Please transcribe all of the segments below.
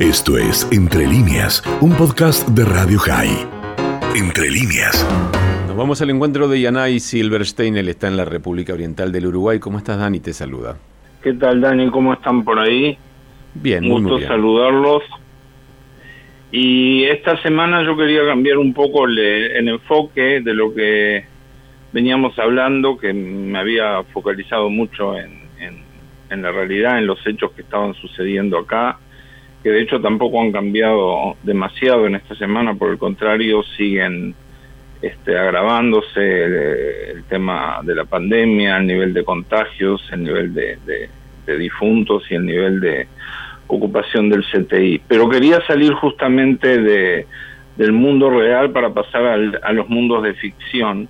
Esto es Entre líneas, un podcast de Radio High. Entre líneas. Nos vamos al encuentro de Yanay Silverstein, él está en la República Oriental del Uruguay. ¿Cómo estás, Dani? Te saluda. ¿Qué tal, Dani? ¿Cómo están por ahí? Bien, muy, muy gusto bien. saludarlos. Y esta semana yo quería cambiar un poco el, el enfoque de lo que veníamos hablando, que me había focalizado mucho en, en, en la realidad, en los hechos que estaban sucediendo acá, que de hecho tampoco han cambiado demasiado en esta semana, por el contrario, siguen este, agravándose el, el tema de la pandemia, el nivel de contagios, el nivel de, de, de difuntos y el nivel de ocupación del CTI. Pero quería salir justamente de, del mundo real para pasar al, a los mundos de ficción,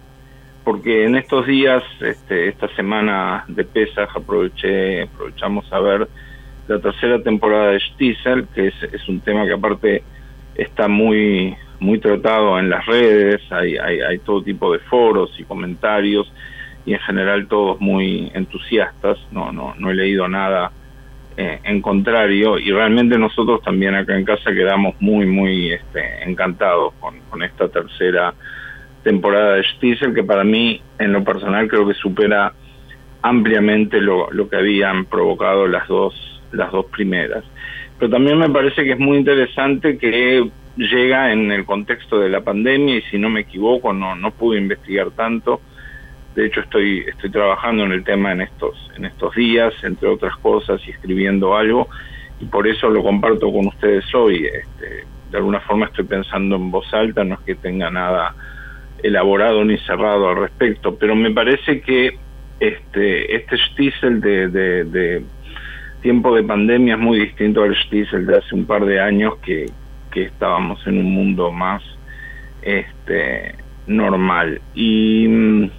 porque en estos días, este, esta semana de Pesaj, aproveché, aprovechamos a ver la tercera temporada de Stiesel, que es, un tema que aparte está muy muy tratado en las redes, hay, hay, hay todo tipo de foros y comentarios, y en general todos muy entusiastas, no, no, no he leído nada eh, en contrario, y realmente nosotros también acá en casa quedamos muy, muy este, encantados con, con esta tercera temporada de Stiesel, que para mí, en lo personal, creo que supera ampliamente lo, lo que habían provocado las dos, las dos primeras. Pero también me parece que es muy interesante que llega en el contexto de la pandemia y si no me equivoco no no pude investigar tanto de hecho estoy estoy trabajando en el tema en estos en estos días entre otras cosas y escribiendo algo y por eso lo comparto con ustedes hoy este, de alguna forma estoy pensando en voz alta no es que tenga nada elaborado ni cerrado al respecto pero me parece que este este Stiesel de, tiempo de pandemia es muy distinto al Stiesel de hace un par de años que que estábamos en un mundo más este normal. Y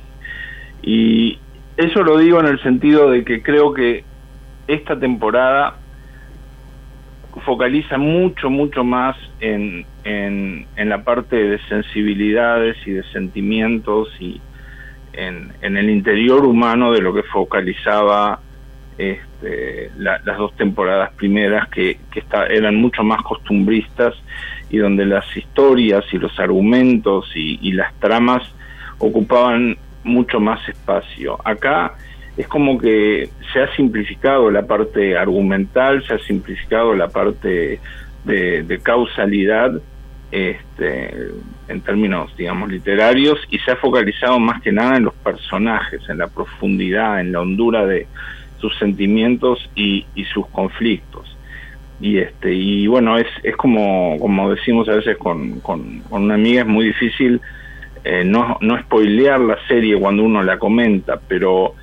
y eso lo digo en el sentido de que creo que esta temporada focaliza mucho mucho más en, en, en la parte de sensibilidades y de sentimientos y en, en el interior humano de lo que focalizaba este, la, las dos temporadas primeras que, eran mucho más costumbristas y donde las historias y los argumentos y, las tramas ocupaban mucho más espacio. Acá es como que se ha simplificado la parte argumental, se ha simplificado la parte de, de causalidad este, en términos, digamos, literarios y se ha focalizado más que nada en los personajes, en la profundidad, en la hondura de, sus sentimientos y, y, sus conflictos. Y este y bueno, es, es como, como decimos a veces con, con, con una amiga, es muy difícil eh, no, no spoilear la serie cuando uno la comenta, pero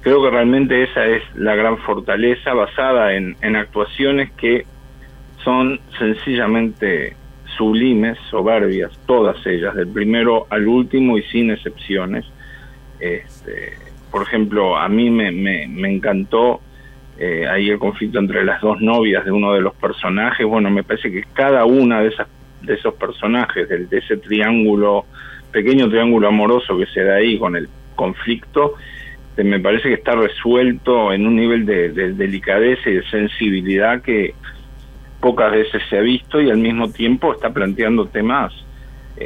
creo que realmente esa es la gran fortaleza basada en, en actuaciones que son sencillamente sublimes, soberbias, todas ellas, del primero al último y sin excepciones. Este, por ejemplo, a mí me, me, me encantó eh, ahí el conflicto entre las dos novias de uno de los personajes. Bueno, me parece que cada una de esas de esos personajes, de, de ese triángulo, pequeño triángulo amoroso que se da ahí con el conflicto, eh, me parece que está resuelto en un nivel de, de delicadeza y de sensibilidad que pocas veces se ha visto y al mismo tiempo está planteando temas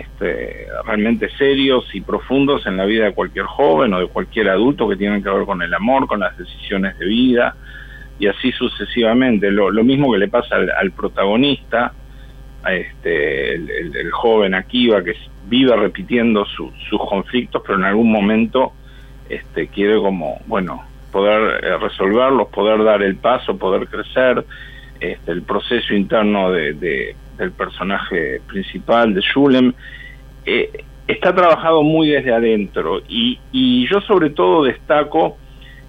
este, realmente serios y profundos en la vida de cualquier joven o de cualquier adulto que tienen que ver con el amor, con las decisiones de vida y así sucesivamente. Lo, mismo que le pasa al, protagonista, a este, el, el, el, joven Akiva, que vive repitiendo su, sus conflictos, pero en algún momento este, quiere como, bueno, poder eh, resolverlos, poder dar el paso, poder crecer, este, el proceso interno de del personaje principal, de Shulem, eh, está trabajado muy desde adentro. Y, yo sobre todo destaco,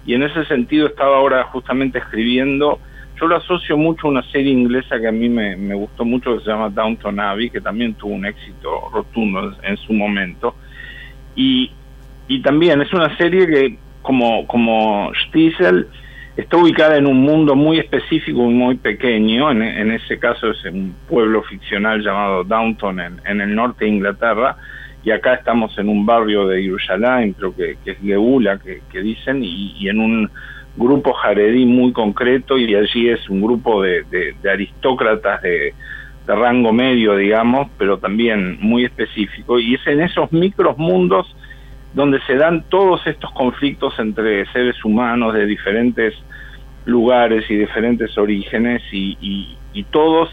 y en ese sentido estaba ahora justamente escribiendo, yo lo asocio mucho a una serie inglesa que a mí me, gustó mucho que se llama Downton Abbey, que también tuvo un éxito rotundo en, en su momento, y, y también es una serie que como, como Stiesel, está ubicada en un mundo muy específico y muy pequeño, en, en, ese caso es un pueblo ficcional llamado Downton en, en, el norte de Inglaterra, y acá estamos en un barrio de Jerusalén, creo que, es Geula, que, que dicen, y, en un grupo jaredí muy concreto y allí es un grupo de, aristócratas de, rango medio, digamos, pero también muy específico. Y es en esos micros mundos donde se dan todos estos conflictos entre seres humanos de diferentes lugares y diferentes orígenes y, todos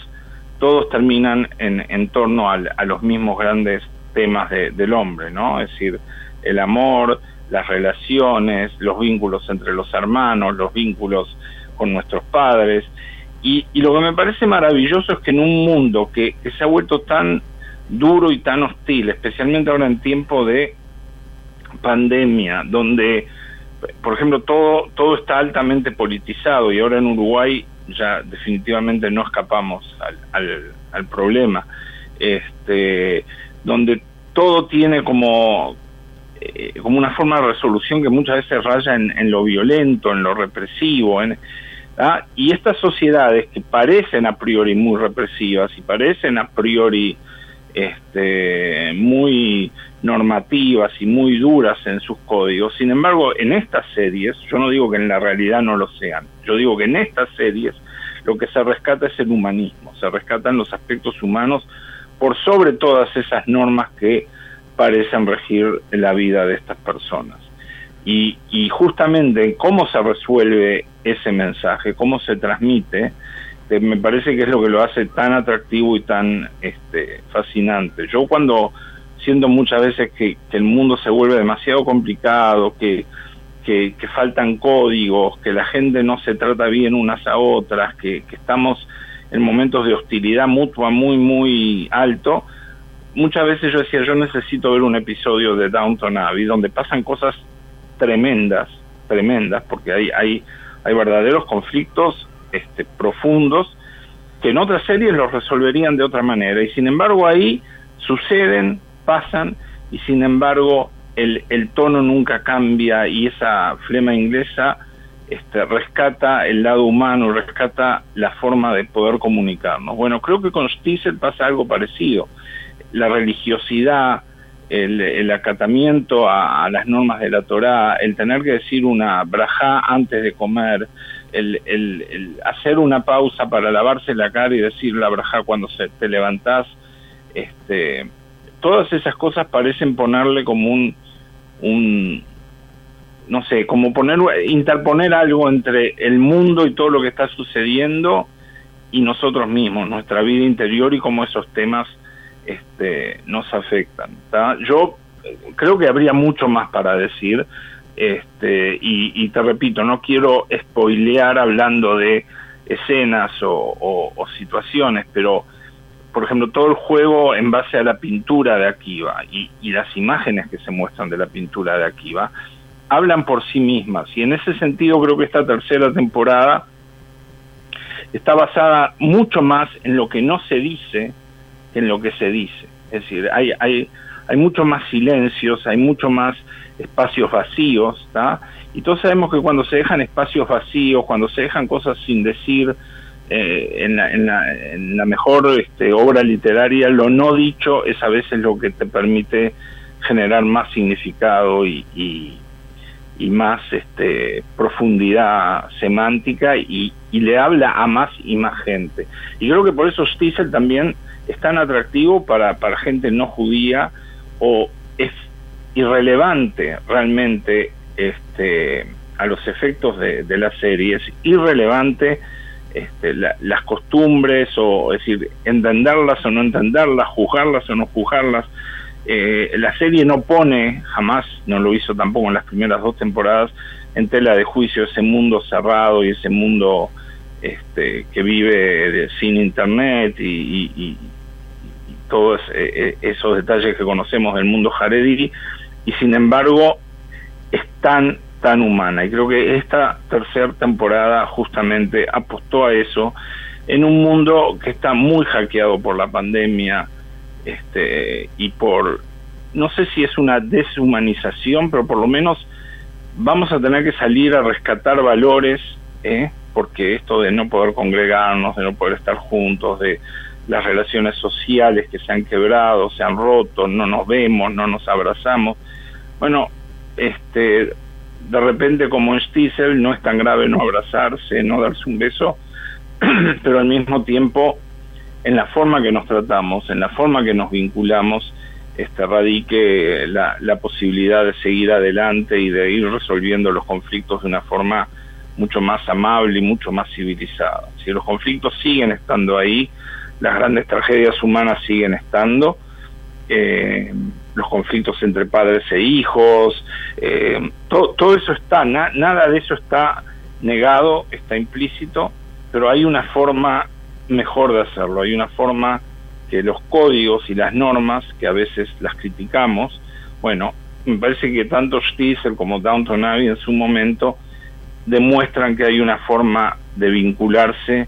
todos terminan en, en torno a los mismos grandes temas del hombre, ¿no? Es decir, el amor, las relaciones, los vínculos entre los hermanos, los vínculos con nuestros padres. Y, lo que me parece maravilloso es que en un mundo que, se ha vuelto tan duro y tan hostil, especialmente ahora en tiempo de pandemia, donde, por ejemplo, todo, todo está altamente politizado y ahora en Uruguay ya definitivamente no escapamos al, al problema, este, donde todo tiene como, eh, como una forma de resolución que muchas veces raya en, lo violento, en lo represivo. ¿ah? Y estas sociedades que parecen a priori muy represivas y parecen a priori este, muy normativas y muy duras en sus códigos, sin embargo, en estas series, yo no digo que en la realidad no lo sean, yo digo que en estas series lo que se rescata es el humanismo, se rescatan los aspectos humanos por sobre todas esas normas que parecen regir la vida de estas personas. Y, y justamente cómo se resuelve ese mensaje, cómo se transmite, eh, me parece que es lo que lo hace tan atractivo y tan este, fascinante. Yo cuando siento muchas veces que, el mundo se vuelve demasiado complicado, que, que, faltan códigos, que la gente no se trata bien unas a otras, que, que estamos en momentos de hostilidad mutua muy, muy alto, muchas veces yo decía, yo necesito ver un episodio de Downton Abbey donde pasan cosas tremendas, tremendas, porque hay, hay, hay verdaderos conflictos este, profundos que en otras series los resolverían de otra manera. Y sin embargo ahí suceden, pasan, y sin embargo el, tono nunca cambia y esa flema inglesa este, rescata el lado humano, rescata la forma de poder comunicarnos. Bueno, creo que con Stiesel pasa algo parecido la religiosidad, el, acatamiento a, las normas de la Torá, el tener que decir una brajá antes de comer, el, hacer una pausa para lavarse la cara y decir la brajá cuando se, te levantás, este, todas esas cosas parecen ponerle como un, un no sé, como poner, interponer algo entre el mundo y todo lo que está sucediendo y nosotros mismos, nuestra vida interior y cómo esos temas este, nos afectan. Yo eh, creo que habría mucho más para decir, este, y, te repito, no quiero spoilear hablando de escenas o, situaciones, pero por ejemplo, todo el juego en base a la pintura de Akiva y, las imágenes que se muestran de la pintura de Akiva hablan por sí mismas. Y en ese sentido creo que esta tercera temporada está basada mucho más en lo que no se dice en lo que se dice. Es decir, hay, hay, hay mucho más silencios, hay mucho más espacios vacíos, ¿está? Y todos sabemos que cuando se dejan espacios vacíos, cuando se dejan cosas sin decir, eh, en, la, mejor este, obra literaria, lo no dicho es a veces lo que te permite generar más significado y, y, más este, profundidad semántica y, le habla a más y más gente. Y creo que por eso Stiesel también es tan atractivo para gente no judía o es irrelevante realmente este, a los efectos de, de la serie, es irrelevante este, las costumbres o es decir, entenderlas o no entenderlas, juzgarlas o no juzgarlas. Eh, la serie no pone, jamás no lo hizo tampoco en las primeras dos temporadas, en tela de juicio ese mundo cerrado y ese mundo este, que vive sin internet y, todos eh, eh, esos detalles que conocemos del mundo Haredi y sin embargo es tan tan humana y creo que esta tercera temporada justamente apostó a eso en un mundo que está muy hackeado por la pandemia este y por no sé si es una deshumanización pero por lo menos vamos a tener que salir a rescatar valores ¿eh? porque esto de no poder congregarnos de no poder estar juntos de las relaciones sociales que se han quebrado, se han roto, no nos vemos, no nos abrazamos. Bueno, este, de repente como en Stiesel no es tan grave no abrazarse, no darse un beso, pero al mismo tiempo en la forma que nos tratamos, en la forma que nos vinculamos, este, radique la, la posibilidad de seguir adelante y de ir resolviendo los conflictos de una forma mucho más amable y mucho más civilizada. Si los conflictos siguen estando ahí, las grandes tragedias humanas siguen estando, eh, los conflictos entre padres e hijos, eh, todo, eso está, nada de eso está negado, está implícito, pero hay una forma mejor de hacerlo, hay una forma que los códigos y las normas, que a veces las criticamos, bueno, me parece que tanto Stiesel como Downton Abbey en su momento demuestran que hay una forma de vincularse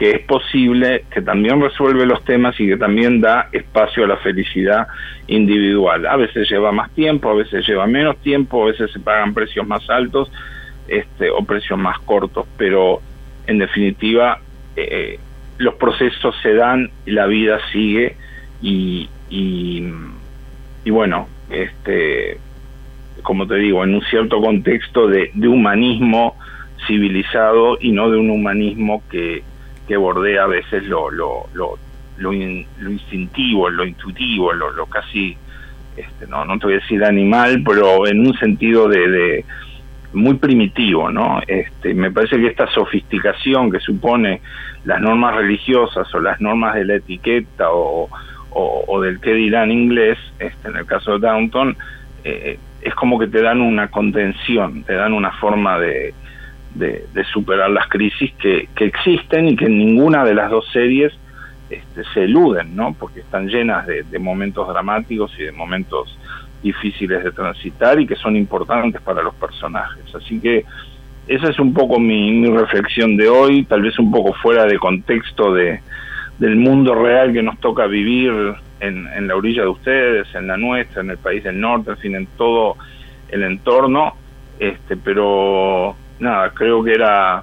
que es posible, que también resuelve los temas y que también da espacio a la felicidad individual. A veces lleva más tiempo, a veces lleva menos tiempo, a veces se pagan precios más altos este, o precios más cortos, pero en definitiva eh, los procesos se dan la vida sigue y, y, bueno, este, como te digo, en un cierto contexto de humanismo civilizado y no de un humanismo que, que bordea a veces lo, lo, lo, lo, instintivo, lo intuitivo, lo, lo casi, este, no, no te voy a decir animal, pero en un sentido de, muy primitivo, ¿no? Este, me parece que esta sofisticación que supone las normas religiosas o las normas de la etiqueta o, o, del qué dirán inglés, este, en el caso de Downton, eh, es como que te dan una contención, te dan una forma de, de, superar las crisis que, que, existen y que en ninguna de las dos series este, se eluden, ¿no? Porque están llenas de, momentos dramáticos y de momentos difíciles de transitar y que son importantes para los personajes. Así que esa es un poco mi, mi reflexión de hoy, tal vez un poco fuera de contexto de, del mundo real que nos toca vivir en, la orilla de ustedes, en la nuestra, en el país del norte, en fin, en todo el entorno, este, pero nada, creo que era,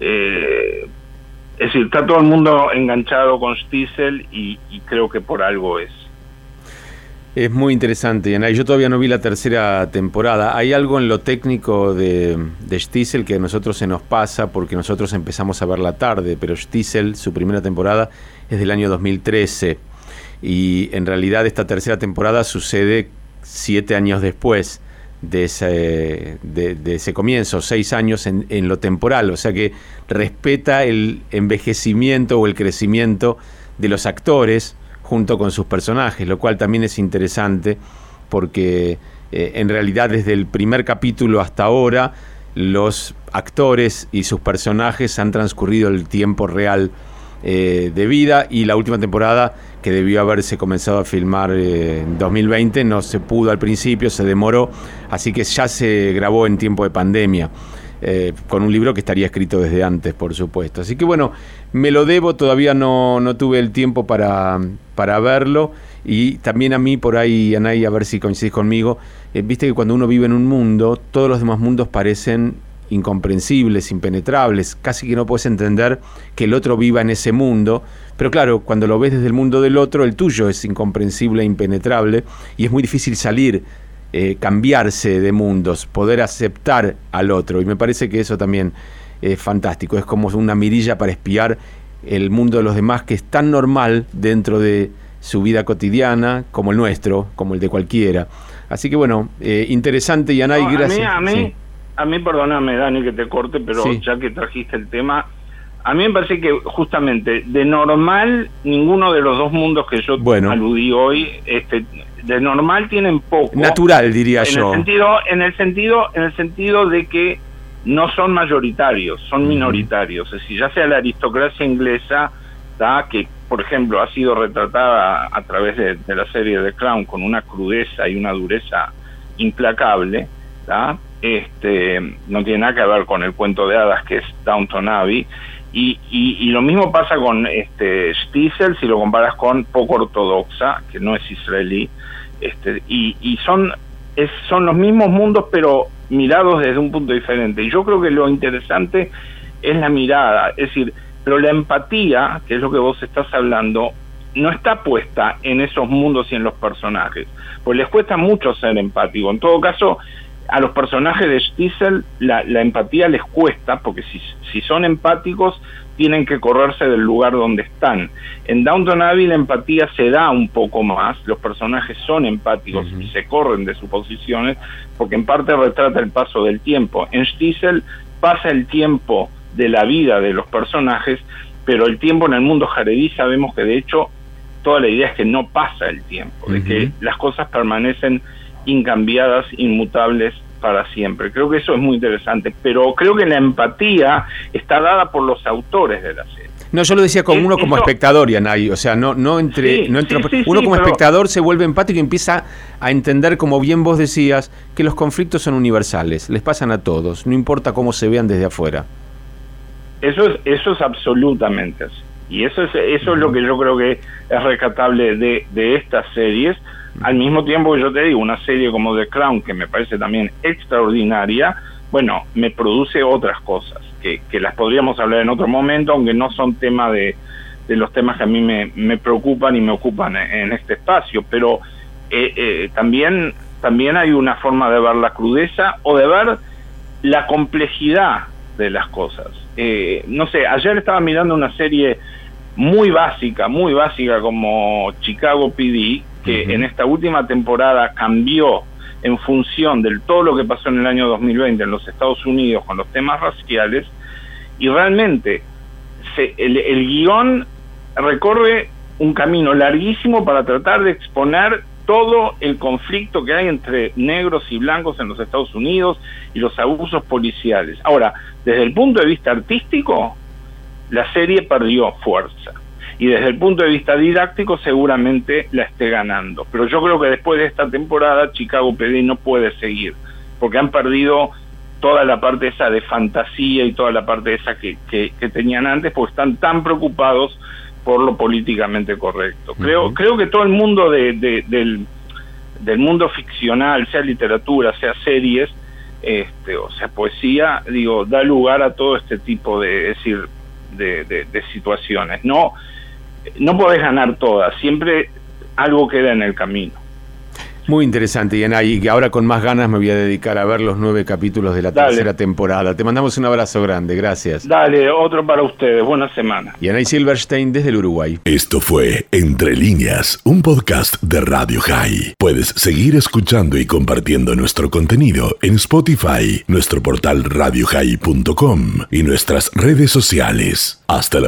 eh, es decir, está todo el mundo enganchado con Stiesel y, creo que por algo es. Es muy interesante, Yanay. Yo todavía no vi la tercera temporada. Hay algo en lo técnico de, de Stiesel que a nosotros se nos pasa porque nosotros empezamos a ver la tarde, pero Stiesel, su primera temporada, es del año 2013 y en realidad esta tercera temporada sucede siete años después de ese, comienzo, seis años en, en, lo temporal, o sea que respeta el envejecimiento o el crecimiento de los actores junto con sus personajes, lo cual también es interesante porque eh, en realidad desde el primer capítulo hasta ahora los actores y sus personajes han transcurrido el tiempo real eh, de vida y la última temporada que debió haberse comenzado a filmar eh, en 2020 no se pudo al principio, se demoró, así que ya se grabó en tiempo de pandemia. Eh, con un libro que estaría escrito desde antes, por supuesto. Así que bueno, me lo debo, todavía no, no tuve el tiempo para, para verlo. Y también a mí, por ahí, Anay, a ver si coincidís conmigo, viste que cuando uno vive en un mundo, todos los demás mundos parecen incomprensibles, impenetrables, casi que no puedes entender que el otro viva en ese mundo, pero claro, cuando lo ves desde el mundo del otro, el tuyo es incomprensible e impenetrable y es muy difícil salir, eh, cambiarse de mundos, poder aceptar al otro. Y me parece que eso también es fantástico, es como una mirilla para espiar el mundo de los demás que es tan normal dentro de su vida cotidiana como el nuestro, como el de cualquiera. Así que bueno, eh, interesante y Anay, gracias. a mí, perdóname, Dani, que te corte, pero ya que trajiste el tema, a mí me parece que justamente de normal, ninguno de los dos mundos que yo aludí hoy, este, de normal tienen poco. Natural, diría en yo. El sentido, en el sentido, en el sentido de que no son mayoritarios, son minoritarios. Es decir, ya sea la aristocracia inglesa, que por ejemplo ha sido retratada a través de, de la serie de Crown con una crudeza y una dureza implacable, este, no tiene nada que ver con el cuento de hadas que es Downton Abbey. Y, lo mismo pasa con este Stiesel si lo comparas con poco ortodoxa, que no es israelí. Este, y, y son, es, son los mismos mundos, pero mirados desde un punto diferente. Y yo creo que lo interesante es la mirada, es decir, pero la empatía, que es lo que vos estás hablando, no está puesta en esos mundos y en los personajes, pues les cuesta mucho ser empático. En todo caso, a los personajes de Stiesel la, empatía les cuesta, porque si, si son empáticos tienen que correrse del lugar donde están. En Downton Abbey la empatía se da un poco más, los personajes son empáticos y se corren de sus posiciones, porque en parte retrata el paso del tiempo. En Stiesel pasa el tiempo de la vida de los personajes, pero el tiempo en el mundo jaredí sabemos que de hecho toda la idea es que no pasa el tiempo, de que las cosas permanecen incambiadas, inmutables para siempre. Creo que eso es muy interesante, pero creo que la empatía está dada por los autores de la serie. No, yo lo decía como uno como espectador, Yanay, o sea, no, no entre, no entre uno como espectador se vuelve empático y empieza a entender, como bien vos decías, que los conflictos son universales, les pasan a todos, no importa cómo se vean desde afuera. Eso es, eso es absolutamente así. Y eso es, eso es lo que yo creo que es rescatable de, de estas series, al mismo tiempo que yo te digo, una serie como The Crown, que me parece también extraordinaria, bueno, me produce otras cosas, que, que las podríamos hablar en otro momento, aunque no son tema de, de los temas que a mí me, me preocupan y me ocupan en, este espacio, pero eh, eh, también, también hay una forma de ver la crudeza o de ver la complejidad de las cosas. Eh, no sé, ayer estaba mirando una serie muy básica, muy básica como Chicago PD, que en esta última temporada cambió en función de todo lo que pasó en el año 2020 en los Estados Unidos con los temas raciales, y realmente se, el, el guion recorre un camino larguísimo para tratar de exponer todo el conflicto que hay entre negros y blancos en los Estados Unidos y los abusos policiales. Ahora, desde el punto de vista artístico, la serie perdió fuerza y desde el punto de vista didáctico seguramente la esté ganando. Pero yo creo que después de esta temporada Chicago PD no puede seguir, porque han perdido toda la parte esa de fantasía y toda la parte esa que, que, tenían antes, porque están tan preocupados por lo políticamente correcto. Creo, creo que todo el mundo de, del, del mundo ficcional, sea literatura, sea series, este, o sea poesía, digo, da lugar a todo este tipo de, decir, de, de situaciones. No, no podés ganar todas, siempre algo queda en el camino. Muy interesante, Yanay, y que ahora con más ganas me voy a dedicar a ver los nueve capítulos de la tercera temporada. Te mandamos un abrazo grande, gracias. Dale, otro para ustedes, buena semana. Yanay Silverstein desde el Uruguay. Esto fue Entre líneas, un podcast de Radio High. Puedes seguir escuchando y compartiendo nuestro contenido en Spotify, nuestro portal radiohigh.com y nuestras redes sociales. Hasta la